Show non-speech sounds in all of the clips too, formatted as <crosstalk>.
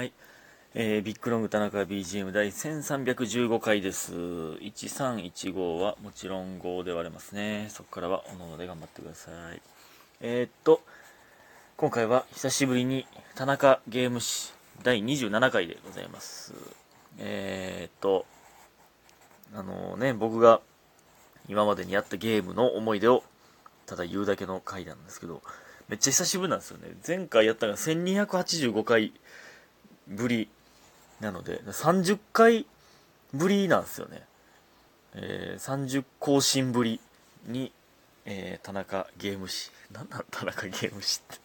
はい。えー、ビッグロング田中 BGM 第1315回です。1315はもちろん5で割れますね。そこからはおのおので頑張ってください。えー、っと、今回は久しぶりに田中ゲーム誌第27回でございます。えー、っと、あのね、僕が今までにやったゲームの思い出をただ言うだけの回なんですけど、めっちゃ久しぶりなんですよね。前回やったのが1285回ぶりなので、30回ぶりなんですよね。えー、30更新ぶりに、えー、田中ゲーム誌。なんなん田中ゲーム誌って。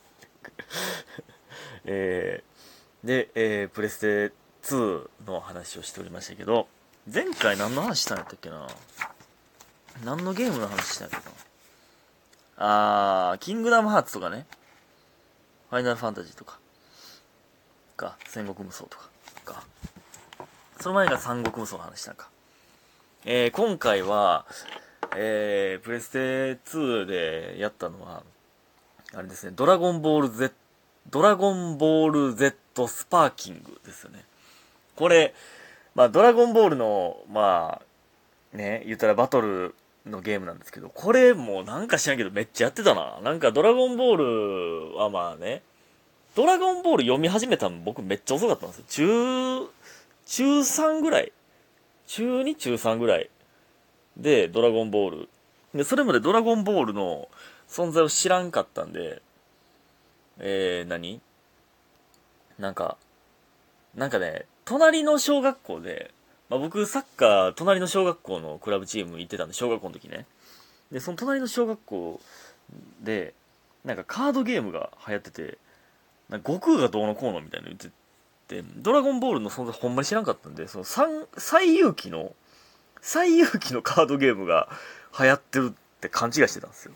<laughs> えー、で、えー、プレステ2の話をしておりましたけど、前回何の話したんやったっけな？何のゲームの話したんやっけな？あー、キングダムハーツとかね。ファイナルファンタジーとか。か、戦国無双とか。か。その前が三国無双の話したんか。えー、今回は、えー、プレステ2でやったのは、あれですね、ドラゴンボール Z、ドラゴンボール Z スパーキングですよね。これ、まあ、ドラゴンボールの、まあ、ね、言ったらバトルのゲームなんですけど、これもうなんか知らんけどめっちゃやってたな。なんかドラゴンボールはまあね、ドラゴンボール読み始めたの僕めっちゃ遅かったんですよ。中、中3ぐらい。中2、中3ぐらい。で、ドラゴンボール。で、それまでドラゴンボールの存在を知らんかったんで、えー、何？なんか、なんかね、隣の小学校で、まあ、僕サッカー隣の小学校のクラブチーム行ってたんで小学校の時ねでその隣の小学校でなんかカードゲームが流行ってて悟空がどうのこうのみたいな言っててドラゴンボールの存在ほんまに知らんかったんでその最有機の最有機のカードゲームが流行ってるって勘違いしてたんですよ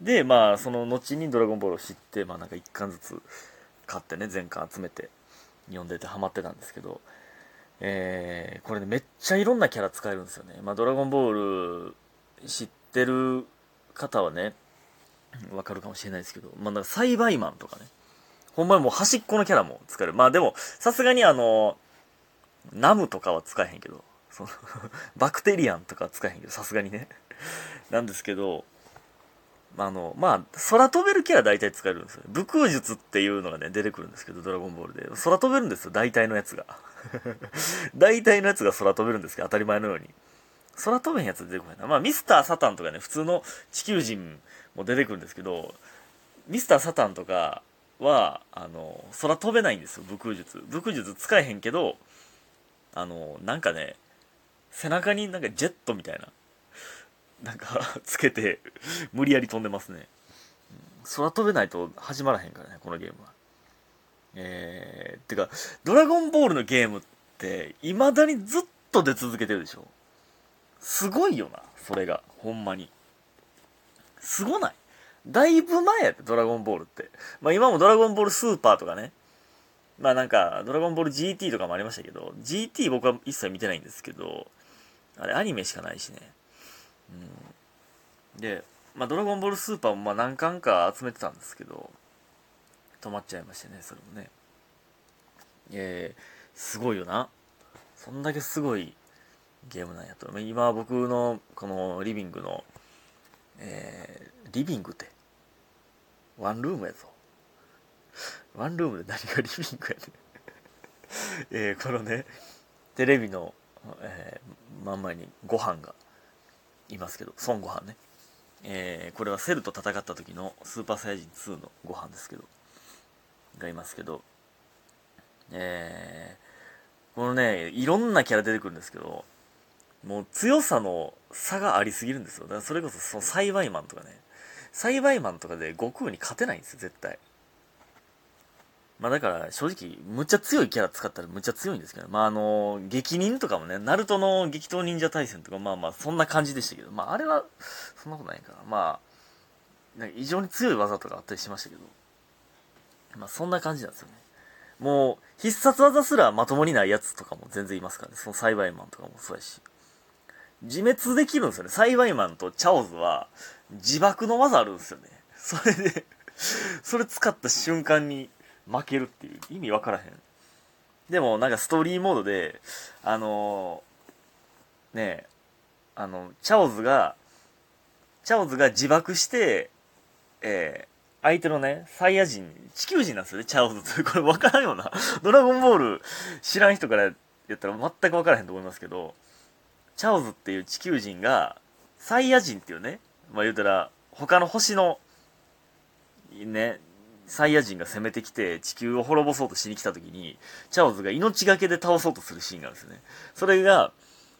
でまあその後にドラゴンボールを知ってまあなんか1巻ずつ買ってね全巻集めて読んでてハマってたんですけどえー、これね、めっちゃいろんなキャラ使えるんですよね。まあ、ドラゴンボール知ってる方はね、わかるかもしれないですけど、まあ、なんか栽培マンとかね、ほんまにもう端っこのキャラも使える。まあでも、さすがにあの、ナムとかは使えへんけど、その <laughs> バクテリアンとかは使えへんけど、さすがにね。なんですけど、あの、まあ、空飛べるキャラ大体使えるんですよ。武空術っていうのがね、出てくるんですけど、ドラゴンボールで。空飛べるんですよ、大体のやつが。<laughs> 大体のやつが空飛べるんですけど、当たり前のように。空飛べんやつ出てこないな。まあ、ミスター・サタンとかね、普通の地球人も出てくるんですけど、ミスター・サタンとかは、あの、空飛べないんですよ、武空術。武空術使えへんけど、あの、なんかね、背中になんかジェットみたいな、なんかつけて、無理やり飛んでますね。空飛べないと始まらへんからね、このゲームは。えー、てか、ドラゴンボールのゲームって、未だにずっと出続けてるでしょすごいよな、それが。ほんまに。すごない？だいぶ前やで、ドラゴンボールって。まあ今もドラゴンボールスーパーとかね。まあなんか、ドラゴンボール GT とかもありましたけど、GT 僕は一切見てないんですけど、あれアニメしかないしね。うん。で、まあドラゴンボールスーパーもまあ何巻か集めてたんですけど、止まっちゃいましてねそれもねえー、すごいよなそんだけすごいゲームなんやと今僕のこのリビングのえー、リビングってワンルームやぞ。ワンルームで何がリビングやねん。<laughs> えー、このねテレビの、えー、真ん前にご飯がいますけど孫悟飯ね。えー、これはセルと戦った時のスーパーサイヤ人2のご飯ですけどがいますけど、えー、このね、いろんなキャラ出てくるんですけど、もう強さの差がありすぎるんですよ。だからそれこそその栽培マンとかね、栽培マンとかで悟空に勝てないんですよ、絶対。まあだから正直、むっちゃ強いキャラ使ったらむっちゃ強いんですけど、まああの、激忍とかもね、ナルトの激闘忍者対戦とか、まあまあそんな感じでしたけど、まああれは、そんなことないかな。まあ、なんか異常に強い技とかあったりしましたけど、まあそんな感じなんですよね。もう、必殺技すらまともにないやつとかも全然いますからね。その栽培マンとかもそうやし。自滅できるんですよね。栽培マンとチャオズは自爆の技あるんですよね。それでそれ使った瞬間に負けるっていう意味わからへん。でもなんかストーリーモードであのねえあのチャオズがチャオズが自爆してえー相手のね、サイヤ人、地球人なんですよね、チャオズって。これ分からんよな。ドラゴンボール知らん人からやったら全く分からへんと思いますけど、チャオズっていう地球人が、サイヤ人っていうね、まあ言うたら、他の星の、ね、サイヤ人が攻めてきて地球を滅ぼそうとしに来た時に、チャオズが命がけで倒そうとするシーンがあるんですよね。それが、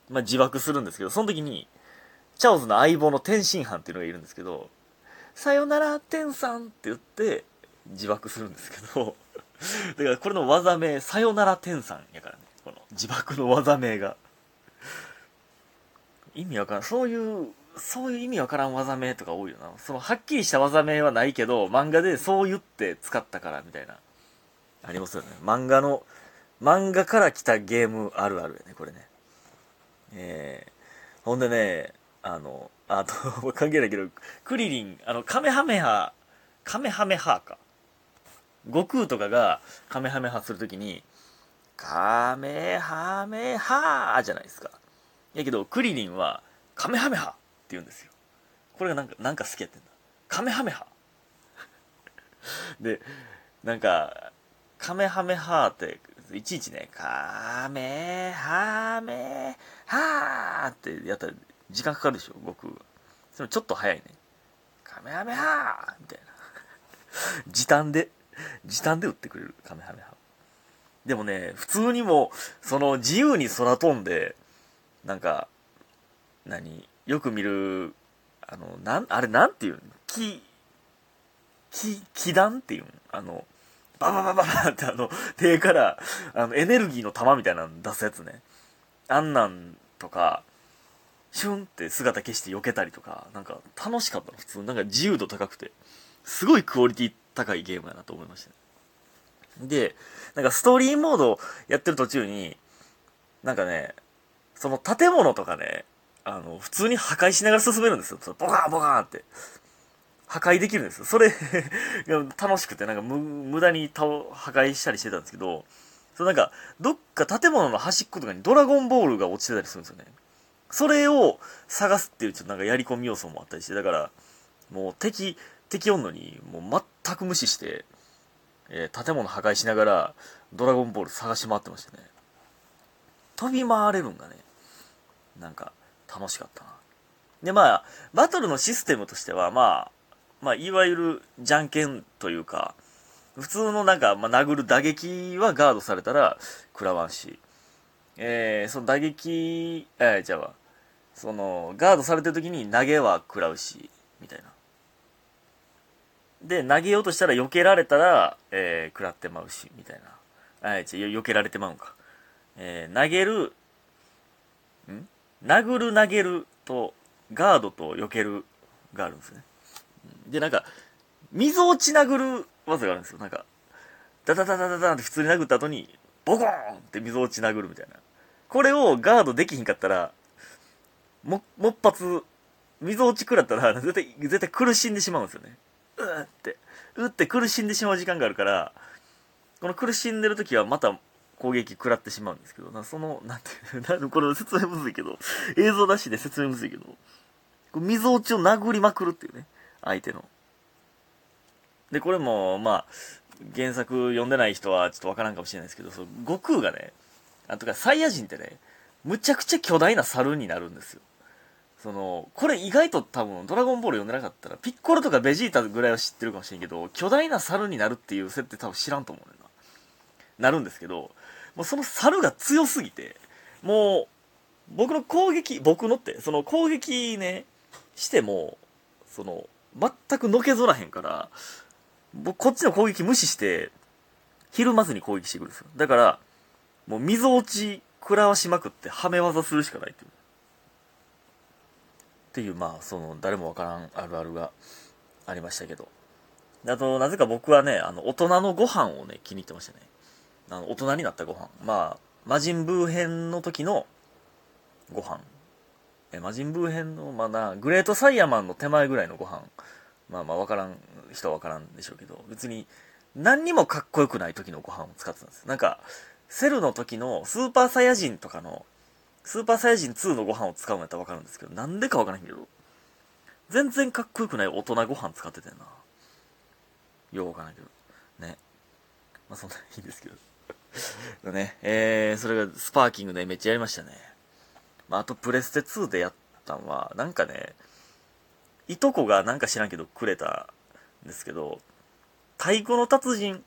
まあ自爆するんですけど、その時に、チャオズの相棒の天津飯っていうのがいるんですけど、さよなら天さんって言って自爆するんですけど、だからこれの技名、さよなら天さんやからね。この自爆の技名が。意味わからん。そういう、そういう意味わからん技名とか多いよな。そのはっきりした技名はないけど、漫画でそう言って使ったからみたいな。ありますよね。漫画の、漫画から来たゲームあるあるやね、これね。えー、ほんでね、あの、あと、<laughs> 関係ないけど、クリリン、あの、カメハメハ、カメハメハか。悟空とかがカメハメハするときに、カメハメハじゃないですか。やけど、クリリンは、カメハメハって言うんですよ。これがなんか、なんか好きやってんだ。カメハメハ。で、なんか、カメハメハって、いちいちね、カメハメハーってやったら時間かかるでしょ、悟空が。それちょっと早いね。カメハメハーみたいな。時短で、時短で打ってくれる、カメハメハ。でもね、普通にも、その自由に空飛んで、なんか、何よく見る、あの、なん、あれなんていうん木、木、気弾っていうんあの、バババババってあの、手から、あの、エネルギーの玉みたいなの出すやつね。あんなんとか、シュンって姿消して避けたりとか、なんか楽しかったの、普通。なんか自由度高くて。すごいクオリティ高いゲームやなと思いましたね。で、なんかストーリーモードやってる途中に、なんかね、その建物とかね、あの、普通に破壊しながら進めるんですよ。ボカーンボカーンって。破壊できるんですよ。それ <laughs> 楽しくて、なんか無駄に破壊したりしてたんですけど、そうなんか、どっか建物の端っことかにドラゴンボールが落ちてたりするんですよね。それを探すっていうちょっとなんかやり込み要素もあったりして、だから、もう敵、敵おんのに、もう全く無視して、えー、建物破壊しながら、ドラゴンボール探し回ってましたね。飛び回れるんがね、なんか、楽しかったな。で、まあ、バトルのシステムとしては、まあ、まあ、いわゆる、じゃんけんというか、普通のなんか、まあ、殴る打撃はガードされたら食らわんし、えー、その打撃、えー、じゃあ、その、ガードされてる時に投げは食らうし、みたいな。で、投げようとしたら避けられたら、えー、食らってまうし、みたいな。あ、違う、避けられてまうんか。えー、投げる、ん？殴る投げると、ガードと避けるがあるんですね。で、なんか、溝落ち殴る技があるんですよ。なんか、ダダダダダダンって普通に殴った後に、ボコーンって溝落ち殴るみたいな。これをガードできひんかったら、も、もっぱつ、溝落ち食らったら、<laughs> 絶対、絶対苦しんでしまうんですよね。うーって、うって苦しんでしまう時間があるから、この苦しんでる時はまた攻撃食らってしまうんですけど、なその、<laughs> なんて、なこれ説明むずいけど、映像なしで説明むずいけど、こ溝落ちを殴りまくるっていうね、相手の。で、これも、まあ、原作読んでない人はちょっとわからんかもしれないですけど、その悟空がね、あとかサイヤ人ってね、むちゃくちゃ巨大な猿になるんですよ。その、これ意外と多分、ドラゴンボール読んでなかったら、ピッコロとかベジータぐらいは知ってるかもしれんけど、巨大な猿になるっていう設定多分知らんと思うねな。るんですけど、もうその猿が強すぎて、もう、僕の攻撃、僕のって、その攻撃ね、しても、その、全くのけぞらへんから、僕、こっちの攻撃無視して、ひるまずに攻撃してくるんですよ。だから、もう溝落ち食らわしまくってはめ技するしかないっていう。っていう、まあ、その、誰もわからんあるあるがありましたけど。あと、なぜか僕はね、あの、大人のご飯をね、気に入ってましたね。あの、大人になったご飯。まあ、魔人ブー編の時のご飯。え、魔人ブー編の、まだ、グレートサイヤマンの手前ぐらいのご飯。まあまあ、わからん人はわからんでしょうけど、別に、何にもかっこよくない時のご飯を使ってたんです。なんか、セルの時のスーパーサイヤ人とかの、スーパーサイヤ人2のご飯を使うんやったらわかるんですけど、なんでかわからんけど、全然かっこよくない大人ご飯使っててんな。ようわからんけど。ね。まあそんないいんですけど。のね、えー、それがスパーキングでめっちゃやりましたね。まああとプレステ2でやったんは、なんかね、いとこがなんか知らんけどくれたんですけど、太鼓の達人、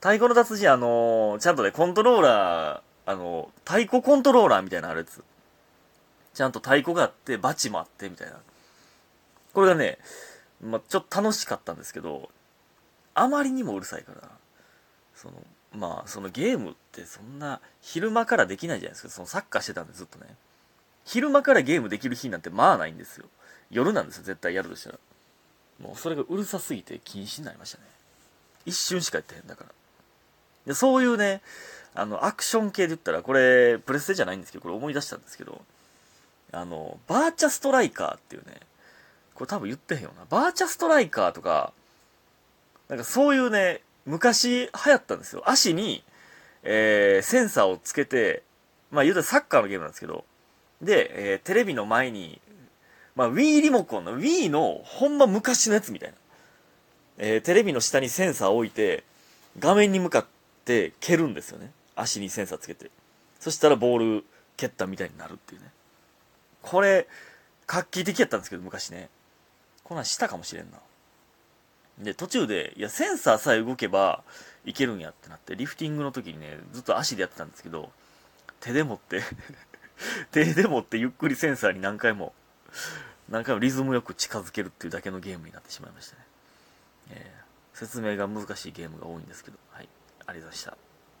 太鼓の達人、あのー、ちゃんとね、コントローラー、あのー、太鼓コントローラーみたいなあるやつ。ちゃんと太鼓があって、バチもあって、みたいな。これがね、まあ、ちょっと楽しかったんですけど、あまりにもうるさいから、その、まあ、そのゲームってそんな昼間からできないじゃないですか。そのサッカーしてたんでずっとね。昼間からゲームできる日なんてまあないんですよ。夜なんですよ、絶対やるとしたら。もうそれがうるさすぎて禁止になりましたね。一瞬しかやってへんだから。で、そういうね、あの、アクション系で言ったら、これ、プレステじゃないんですけど、これ思い出したんですけど、あの、バーチャストライカーっていうね、これ多分言ってへんよな。バーチャストライカーとか、なんかそういうね、昔流行ったんですよ。足に、えー、センサーをつけて、まあ言うたらサッカーのゲームなんですけど、で、えー、テレビの前に、まあ Wii リモコンの Wii のほんま昔のやつみたいな。えー、テレビの下にセンサーを置いて、画面に向かって蹴るんですよね。足にセンサーつけて。そしたらボール蹴ったみたいになるっていうね。これ、画期的やったんですけど、昔ね。こんなんしたかもしれんな。で、途中で、いや、センサーさえ動けばいけるんやってなって、リフティングの時にね、ずっと足でやってたんですけど、手で持って <laughs> 手で持ってゆっくりセンサーに何回も、何回もリズムよく近づけるっていうだけのゲームになってしまいましたね。えー、説明が難しいゲームが多いんですけど、はい。ありがとうございました。